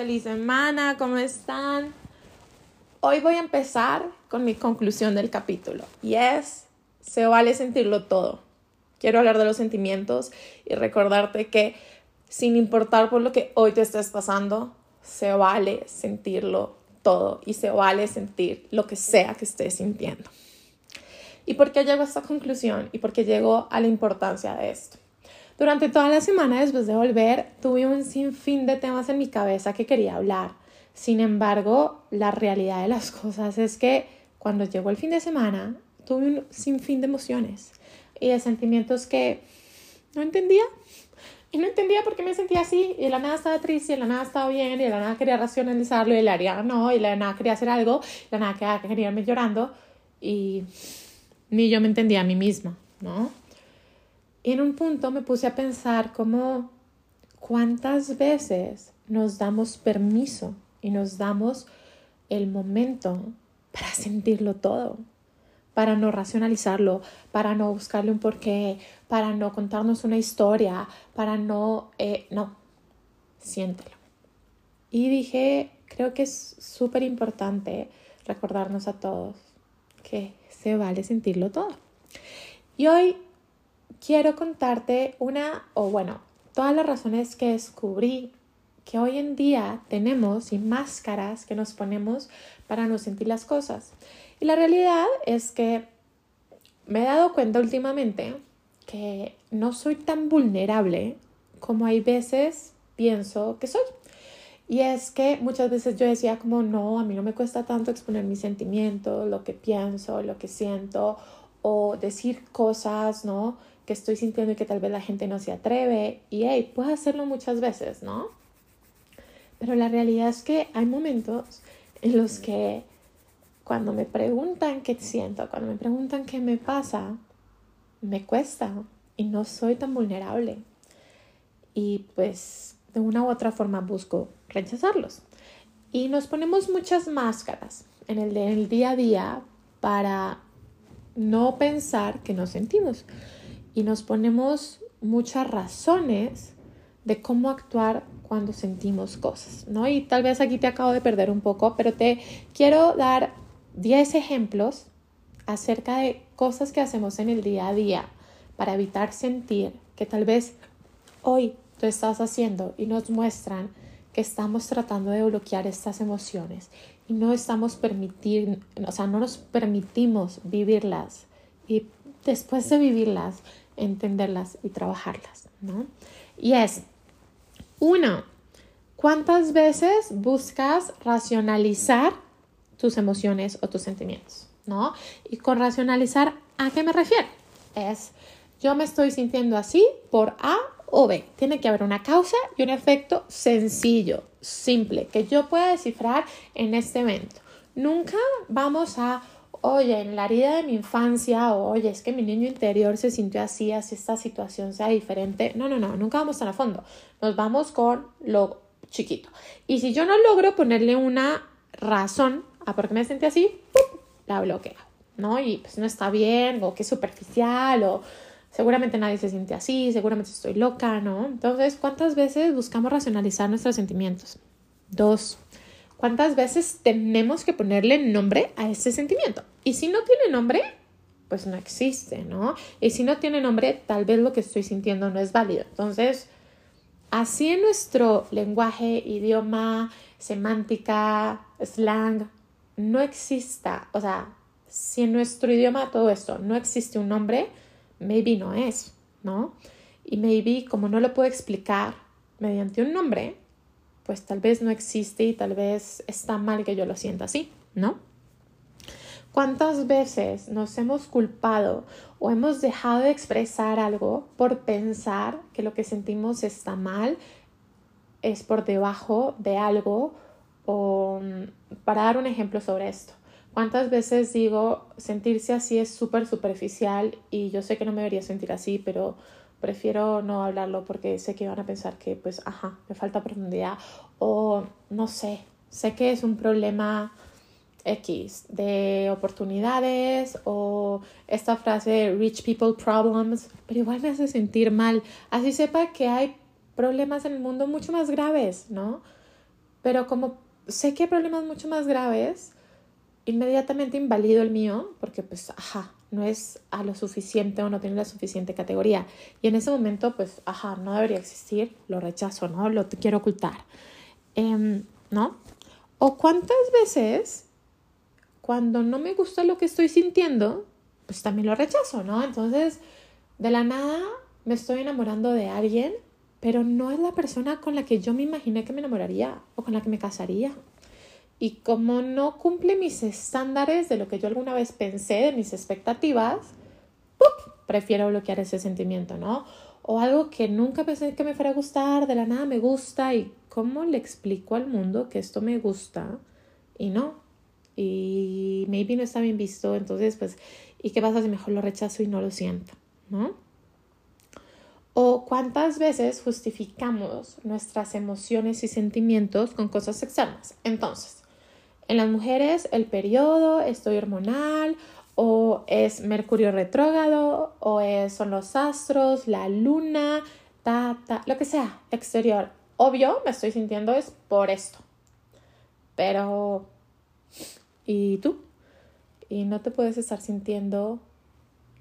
feliz semana, ¿cómo están? Hoy voy a empezar con mi conclusión del capítulo y es, se vale sentirlo todo. Quiero hablar de los sentimientos y recordarte que sin importar por lo que hoy te estés pasando, se vale sentirlo todo y se vale sentir lo que sea que estés sintiendo. ¿Y por qué llego a esta conclusión? ¿Y por qué llego a la importancia de esto? Durante toda la semana después de volver, tuve un sinfín de temas en mi cabeza que quería hablar. Sin embargo, la realidad de las cosas es que cuando llegó el fin de semana, tuve un sinfín de emociones y de sentimientos que no entendía. Y no entendía por qué me sentía así. Y de la nada estaba triste, y de la nada estaba bien, y de la nada quería racionalizarlo, y la nada no, y de la nada quería hacer algo, y de la nada quería irme llorando. Y ni yo me entendía a mí misma, ¿no? Y en un punto me puse a pensar como cuántas veces nos damos permiso y nos damos el momento para sentirlo todo, para no racionalizarlo, para no buscarle un porqué, para no contarnos una historia, para no, eh, no, siéntelo. Y dije, creo que es súper importante recordarnos a todos que se vale sentirlo todo. Y hoy quiero contarte una, o bueno, todas las razones que descubrí que hoy en día tenemos y máscaras que nos ponemos para no sentir las cosas. Y la realidad es que me he dado cuenta últimamente que no soy tan vulnerable como hay veces pienso que soy. Y es que muchas veces yo decía como, no, a mí no me cuesta tanto exponer mis sentimientos, lo que pienso, lo que siento, o decir cosas, ¿no? Que estoy sintiendo y que tal vez la gente no se atreve. Y hey, puedo hacerlo muchas veces, ¿no? Pero la realidad es que hay momentos en los que cuando me preguntan qué siento, cuando me preguntan qué me pasa, me cuesta y no soy tan vulnerable. Y pues de una u otra forma busco rechazarlos. Y nos ponemos muchas máscaras en el, en el día a día para no pensar que nos sentimos y nos ponemos muchas razones de cómo actuar cuando sentimos cosas, ¿no? Y tal vez aquí te acabo de perder un poco, pero te quiero dar 10 ejemplos acerca de cosas que hacemos en el día a día para evitar sentir que tal vez hoy tú estás haciendo y nos muestran que estamos tratando de bloquear estas emociones y no estamos permitir, o sea, no nos permitimos vivirlas y después de vivirlas entenderlas y trabajarlas, ¿no? Y es, uno, ¿cuántas veces buscas racionalizar tus emociones o tus sentimientos, ¿no? Y con racionalizar, ¿a qué me refiero? Es, yo me estoy sintiendo así por A o B. Tiene que haber una causa y un efecto sencillo, simple, que yo pueda descifrar en este evento. Nunca vamos a oye, en la herida de mi infancia, o oye, es que mi niño interior se sintió así, así esta situación sea diferente. No, no, no, nunca vamos tan a fondo. Nos vamos con lo chiquito. Y si yo no logro ponerle una razón a por qué me sentí así, la bloqueo, ¿no? Y pues no está bien, o que es superficial, o seguramente nadie se siente así, seguramente estoy loca, ¿no? Entonces, ¿cuántas veces buscamos racionalizar nuestros sentimientos? Dos. ¿Cuántas veces tenemos que ponerle nombre a ese sentimiento? Y si no tiene nombre, pues no existe, ¿no? Y si no tiene nombre, tal vez lo que estoy sintiendo no es válido. Entonces, así en nuestro lenguaje, idioma, semántica, slang, no exista, o sea, si en nuestro idioma todo esto no existe un nombre, maybe no es, ¿no? Y maybe como no lo puedo explicar mediante un nombre, pues tal vez no existe y tal vez está mal que yo lo sienta así, ¿no? ¿Cuántas veces nos hemos culpado o hemos dejado de expresar algo por pensar que lo que sentimos está mal, es por debajo de algo? O mm, para dar un ejemplo sobre esto, ¿cuántas veces digo sentirse así es súper superficial y yo sé que no me debería sentir así, pero prefiero no hablarlo porque sé que van a pensar que pues, ajá, me falta profundidad o no sé, sé que es un problema X de oportunidades o esta frase rich people problems, pero igual me hace sentir mal. Así sepa que hay problemas en el mundo mucho más graves, ¿no? pero como sé que hay problemas mucho más graves, inmediatamente invalido el mío, porque pues, ajá, no es a lo suficiente o no tiene la suficiente categoría. Y en ese momento, pues, ajá, no debería existir, lo rechazo, ¿no? Lo quiero ocultar, em, ¿no? O cuántas veces, cuando no me gusta lo que estoy sintiendo, pues también lo rechazo, ¿no? Entonces, de la nada me estoy enamorando de alguien, pero no es la persona con la que yo me imaginé que me enamoraría o con la que me casaría. Y como no cumple mis estándares de lo que yo alguna vez pensé, de mis expectativas, prefiero bloquear ese sentimiento, ¿no? O algo que nunca pensé que me fuera a gustar, de la nada me gusta y cómo le explico al mundo que esto me gusta y no. Y maybe no está bien visto, entonces pues, ¿y qué pasa si mejor lo rechazo y no lo siento, ¿no? O cuántas veces justificamos nuestras emociones y sentimientos con cosas externas. Entonces, en las mujeres el periodo, estoy hormonal, o es Mercurio retrógrado, o es, son los astros, la luna, ta, ta, lo que sea, exterior. Obvio, me estoy sintiendo es por esto. Pero, ¿y tú? Y no te puedes estar sintiendo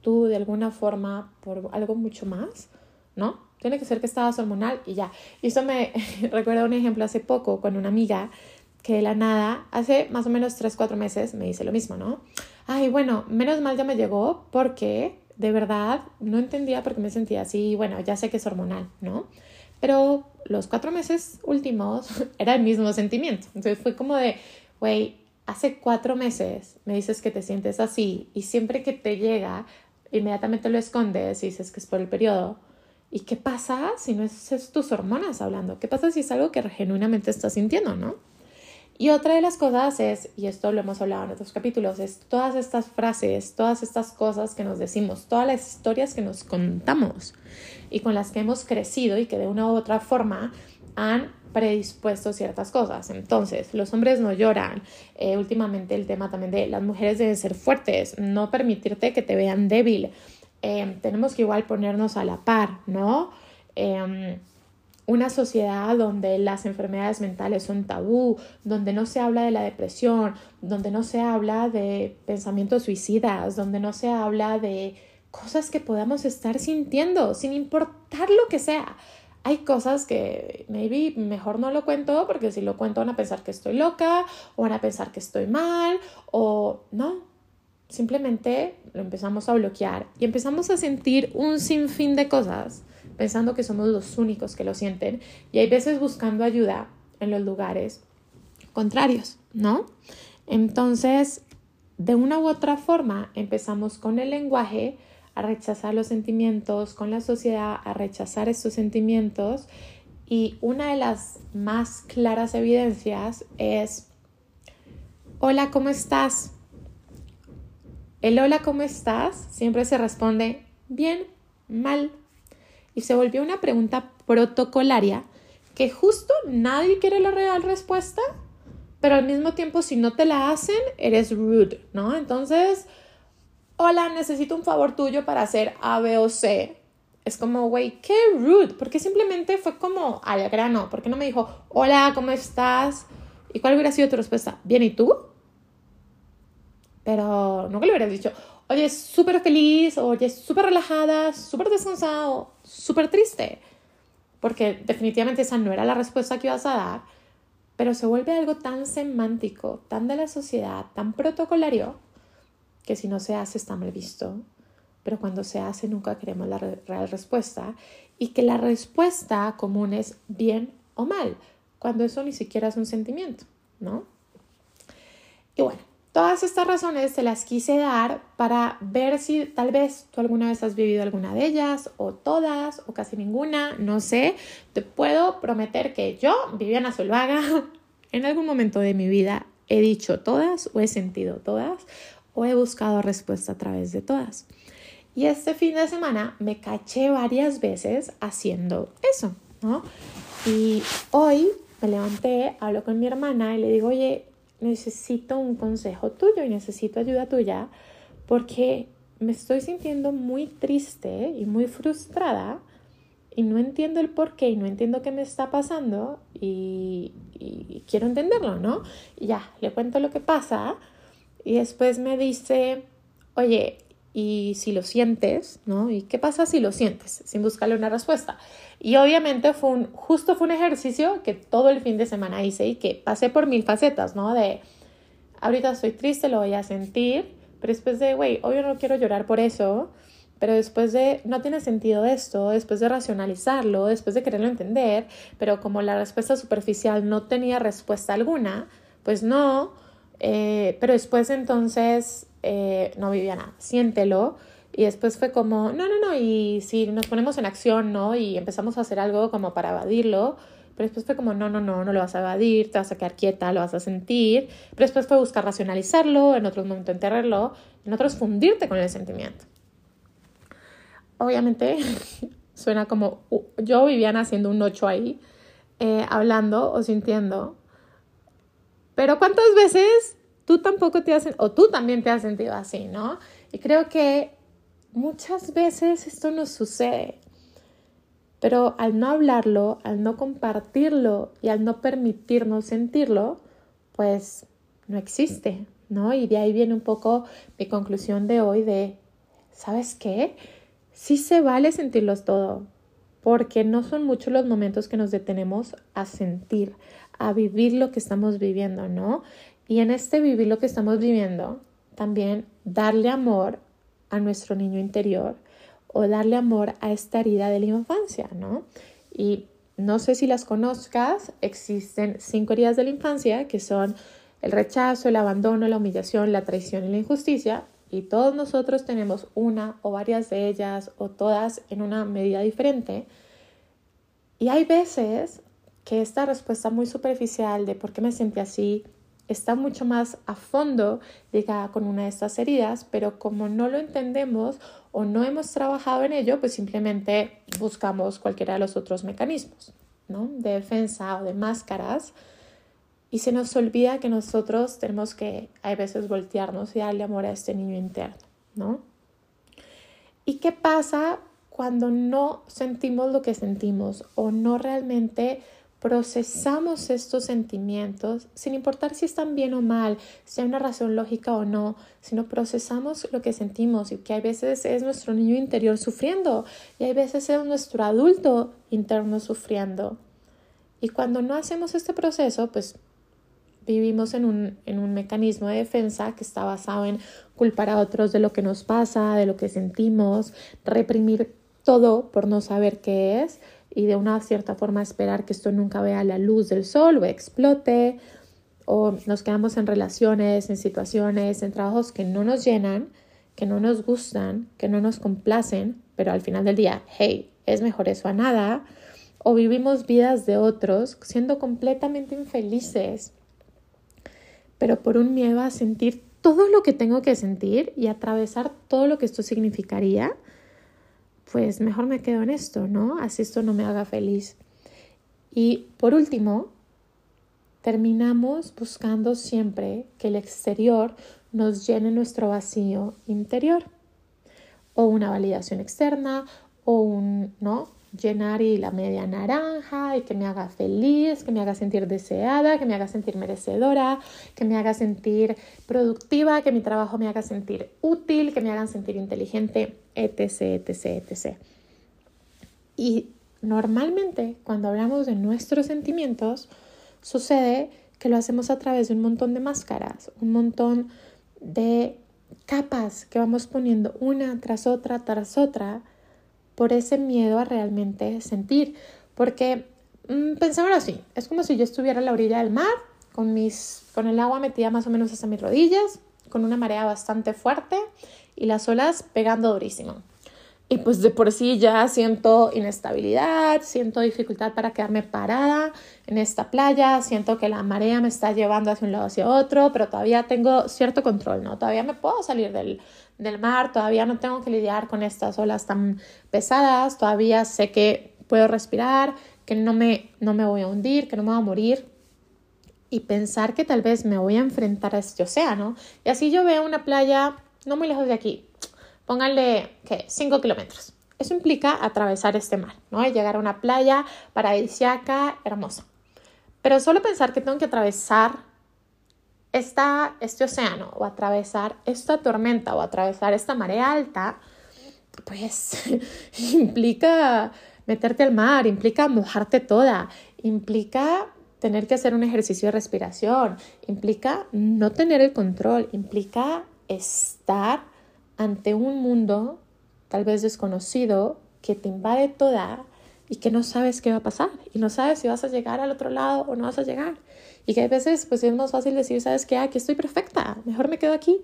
tú de alguna forma por algo mucho más, ¿no? Tiene que ser que estabas hormonal y ya. Y eso me recuerda un ejemplo hace poco con una amiga que de la nada, hace más o menos 3, 4 meses me dice lo mismo, ¿no? Ay, bueno, menos mal ya me llegó porque de verdad no entendía por qué me sentía así. Bueno, ya sé que es hormonal, ¿no? Pero los cuatro meses últimos era el mismo sentimiento. Entonces fue como de, güey, hace cuatro meses me dices que te sientes así y siempre que te llega, inmediatamente lo escondes y dices que es por el periodo. ¿Y qué pasa si no es, tus hormonas hablando? ¿Qué pasa si es algo que genuinamente estás sintiendo, no? Y otra de las cosas es, y esto lo hemos hablado en otros capítulos, es todas estas frases, todas estas cosas que nos decimos, todas las historias que nos contamos y con las que hemos crecido y que de una u otra forma han predispuesto ciertas cosas. Entonces, los hombres no lloran. Eh, últimamente el tema también de las mujeres deben ser fuertes, no permitirte que te vean débil. Eh, tenemos que igual ponernos a la par, ¿no? Eh, una sociedad donde las enfermedades mentales son tabú, donde no se habla de la depresión, donde no se habla de pensamientos suicidas, donde no se habla de cosas que podamos estar sintiendo, sin importar lo que sea. Hay cosas que maybe mejor no lo cuento porque si lo cuento van a pensar que estoy loca o van a pensar que estoy mal o no. Simplemente lo empezamos a bloquear y empezamos a sentir un sinfín de cosas pensando que somos los únicos que lo sienten y hay veces buscando ayuda en los lugares contrarios, ¿no? Entonces, de una u otra forma, empezamos con el lenguaje a rechazar los sentimientos, con la sociedad a rechazar estos sentimientos y una de las más claras evidencias es, hola, ¿cómo estás? El hola, ¿cómo estás? Siempre se responde bien, mal, y se volvió una pregunta protocolaria que justo nadie quiere la real respuesta, pero al mismo tiempo si no te la hacen, eres rude, ¿no? Entonces, hola, necesito un favor tuyo para hacer A, B o C. Es como, güey, qué rude, porque simplemente fue como al grano, porque no me dijo, hola, ¿cómo estás? ¿Y cuál hubiera sido tu respuesta? Bien, ¿y tú? Pero nunca le hubieras dicho, oye, súper feliz, oye, súper relajada, súper descansado, súper triste. Porque definitivamente esa no era la respuesta que ibas a dar, pero se vuelve algo tan semántico, tan de la sociedad, tan protocolario, que si no se hace está mal visto, pero cuando se hace nunca queremos la real respuesta y que la respuesta común es bien o mal, cuando eso ni siquiera es un sentimiento, ¿no? Y bueno, Todas estas razones te las quise dar para ver si tal vez tú alguna vez has vivido alguna de ellas o todas o casi ninguna, no sé. Te puedo prometer que yo, Viviana Solvaga, en algún momento de mi vida he dicho todas o he sentido todas o he buscado respuesta a través de todas. Y este fin de semana me caché varias veces haciendo eso, ¿no? Y hoy me levanté, hablo con mi hermana y le digo, oye, necesito un consejo tuyo y necesito ayuda tuya porque me estoy sintiendo muy triste y muy frustrada y no entiendo el por qué y no entiendo qué me está pasando y, y quiero entenderlo, ¿no? Y ya, le cuento lo que pasa y después me dice, oye, y si lo sientes, ¿no? ¿Y qué pasa si lo sientes? Sin buscarle una respuesta. Y obviamente fue un, justo fue un ejercicio que todo el fin de semana hice y que pasé por mil facetas, ¿no? De, ahorita estoy triste, lo voy a sentir, pero después de, güey, obvio no quiero llorar por eso, pero después de, no tiene sentido esto, después de racionalizarlo, después de quererlo entender, pero como la respuesta superficial no tenía respuesta alguna, pues no, eh, pero después entonces eh, no vivía nada, siéntelo. Y después fue como, no, no, no, y si nos ponemos en acción, ¿no? Y empezamos a hacer algo como para evadirlo, pero después fue como, no, no, no, no lo vas a evadir, te vas a quedar quieta, lo vas a sentir, pero después fue buscar racionalizarlo, en otros momentos enterrarlo, en otros fundirte con el sentimiento. Obviamente suena como, yo vivía haciendo un ocho ahí, eh, hablando o sintiendo, pero ¿cuántas veces tú tampoco te has, o tú también te has sentido así, ¿no? Y creo que muchas veces esto nos sucede, pero al no hablarlo, al no compartirlo y al no permitirnos sentirlo, pues no existe, ¿no? Y de ahí viene un poco mi conclusión de hoy de, ¿sabes qué? Sí se vale sentirlos todo, porque no son muchos los momentos que nos detenemos a sentir, a vivir lo que estamos viviendo, ¿no? Y en este vivir lo que estamos viviendo, también darle amor a nuestro niño interior o darle amor a esta herida de la infancia, ¿no? Y no sé si las conozcas, existen cinco heridas de la infancia que son el rechazo, el abandono, la humillación, la traición y la injusticia. Y todos nosotros tenemos una o varias de ellas o todas en una medida diferente. Y hay veces que esta respuesta muy superficial de por qué me sentí así, está mucho más a fondo ligada con una de estas heridas, pero como no lo entendemos o no hemos trabajado en ello, pues simplemente buscamos cualquiera de los otros mecanismos, ¿no? De defensa o de máscaras. Y se nos olvida que nosotros tenemos que, a veces, voltearnos y darle amor a este niño interno, ¿no? ¿Y qué pasa cuando no sentimos lo que sentimos o no realmente procesamos estos sentimientos, sin importar si están bien o mal, si hay una razón lógica o no, sino procesamos lo que sentimos y que hay veces es nuestro niño interior sufriendo y hay veces es nuestro adulto interno sufriendo. Y cuando no hacemos este proceso, pues vivimos en un, en un mecanismo de defensa que está basado en culpar a otros de lo que nos pasa, de lo que sentimos, reprimir todo por no saber qué es y de una cierta forma esperar que esto nunca vea la luz del sol o explote o nos quedamos en relaciones, en situaciones, en trabajos que no nos llenan, que no nos gustan, que no nos complacen, pero al final del día, hey, es mejor eso a nada, o vivimos vidas de otros siendo completamente infelices, pero por un miedo a sentir todo lo que tengo que sentir y atravesar todo lo que esto significaría, pues mejor me quedo en esto, ¿no? Así esto no me haga feliz. Y por último, terminamos buscando siempre que el exterior nos llene nuestro vacío interior o una validación externa o un, ¿no? Llenar y la media naranja y que me haga feliz, que me haga sentir deseada, que me haga sentir merecedora, que me haga sentir productiva, que mi trabajo me haga sentir útil, que me hagan sentir inteligente, etc, etc, etc. Y normalmente cuando hablamos de nuestros sentimientos, sucede que lo hacemos a través de un montón de máscaras, un montón de capas que vamos poniendo una tras otra, tras otra, por ese miedo a realmente sentir. Porque mmm, así, es como si yo estuviera a la orilla del mar, con, mis, con el agua metida más o menos hasta mis rodillas, con una marea bastante fuerte y las olas pegando durísimo. Y pues de por sí ya siento inestabilidad, siento dificultad para quedarme parada en esta playa, siento que la marea me está llevando hacia un lado hacia otro, pero todavía tengo cierto control, ¿no? Todavía me puedo salir del, del mar, todavía no tengo que lidiar con estas olas tan pesadas, todavía sé que puedo respirar, que no me, no me voy a hundir, que no me voy a morir y pensar que tal vez me voy a enfrentar a este océano. Y así yo veo una playa no muy lejos de aquí, pónganle que 5 kilómetros. eso implica atravesar este mar, ¿no? Y llegar a una playa paradisiaca, hermosa. Pero solo pensar que tengo que atravesar esta, este océano o atravesar esta tormenta o atravesar esta marea alta, pues implica meterte al mar, implica mojarte toda, implica tener que hacer un ejercicio de respiración, implica no tener el control, implica estar ante un mundo tal vez desconocido que te invade toda y que no sabes qué va a pasar y no sabes si vas a llegar al otro lado o no vas a llegar. Y que a veces pues es más fácil decir, ¿sabes qué? Aquí estoy perfecta, mejor me quedo aquí.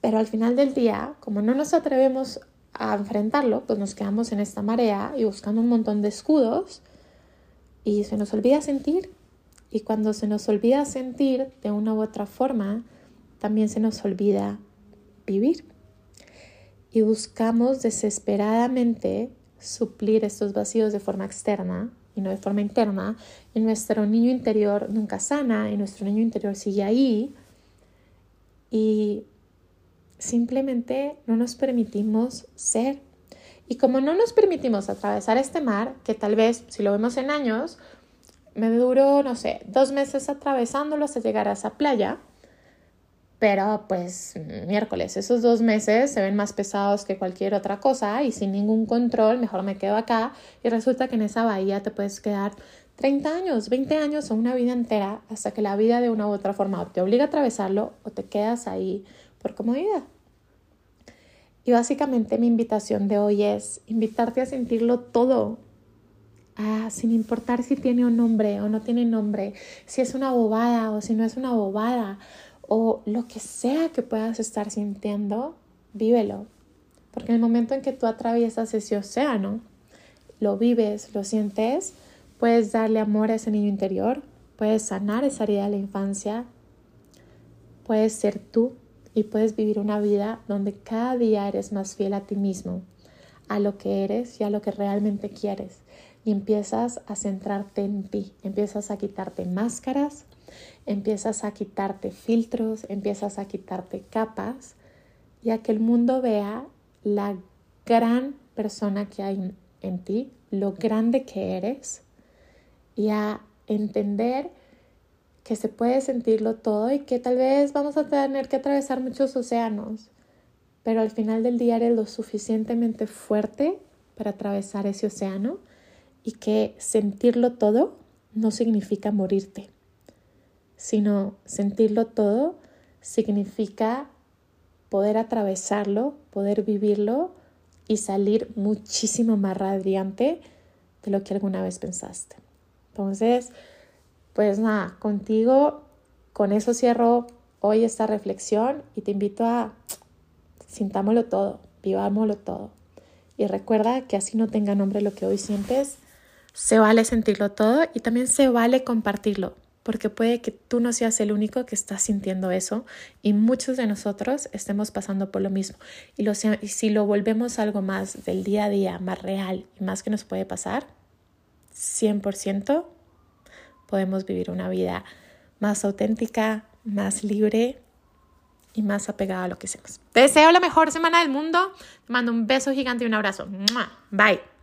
Pero al final del día, como no nos atrevemos a enfrentarlo, pues nos quedamos en esta marea y buscando un montón de escudos y se nos olvida sentir. Y cuando se nos olvida sentir de una u otra forma, también se nos olvida vivir. Y buscamos desesperadamente suplir estos vacíos de forma externa y no de forma interna. Y nuestro niño interior nunca sana y nuestro niño interior sigue ahí. Y simplemente no nos permitimos ser. Y como no nos permitimos atravesar este mar, que tal vez si lo vemos en años, me duró, no sé, dos meses atravesándolo hasta llegar a esa playa, pero pues miércoles, esos dos meses se ven más pesados que cualquier otra cosa y sin ningún control, mejor me quedo acá y resulta que en esa bahía te puedes quedar 30 años, 20 años o una vida entera hasta que la vida de una u otra forma te obliga a atravesarlo o te quedas ahí por comodidad. Y básicamente mi invitación de hoy es invitarte a sentirlo todo, sin importar si tiene un nombre o no tiene nombre, si es una bobada o si no es una bobada, o lo que sea que puedas estar sintiendo, vívelo. Porque en el momento en que tú atraviesas ese océano, lo vives, lo sientes, puedes darle amor a ese niño interior, puedes sanar esa herida de la infancia, puedes ser tú y puedes vivir una vida donde cada día eres más fiel a ti mismo, a lo que eres y a lo que realmente quieres. Y empiezas a centrarte en ti, empiezas a quitarte máscaras, empiezas a quitarte filtros, empiezas a quitarte capas y a que el mundo vea la gran persona que hay en ti, lo grande que eres y a entender que se puede sentirlo todo y que tal vez vamos a tener que atravesar muchos océanos, pero al final del día eres lo suficientemente fuerte para atravesar ese océano y que sentirlo todo no significa morirte, sino sentirlo todo significa poder atravesarlo, poder vivirlo y salir muchísimo más radiante de lo que alguna vez pensaste. Entonces, pues nada, contigo, con eso cierro hoy esta reflexión y te invito a sintámoslo todo, vivámoslo todo. Y recuerda que así no tenga nombre lo que hoy sientes, se vale sentirlo todo y también se vale compartirlo, porque puede que tú no seas el único que está sintiendo eso y muchos de nosotros estemos pasando por lo mismo. Y, y si lo volvemos algo más del día a día, más real y más que nos puede pasar, 100% podemos vivir una vida más auténtica, más libre y más apegada a lo que hacemos. Te deseo la mejor semana del mundo. Te mando un beso gigante y un abrazo. Bye.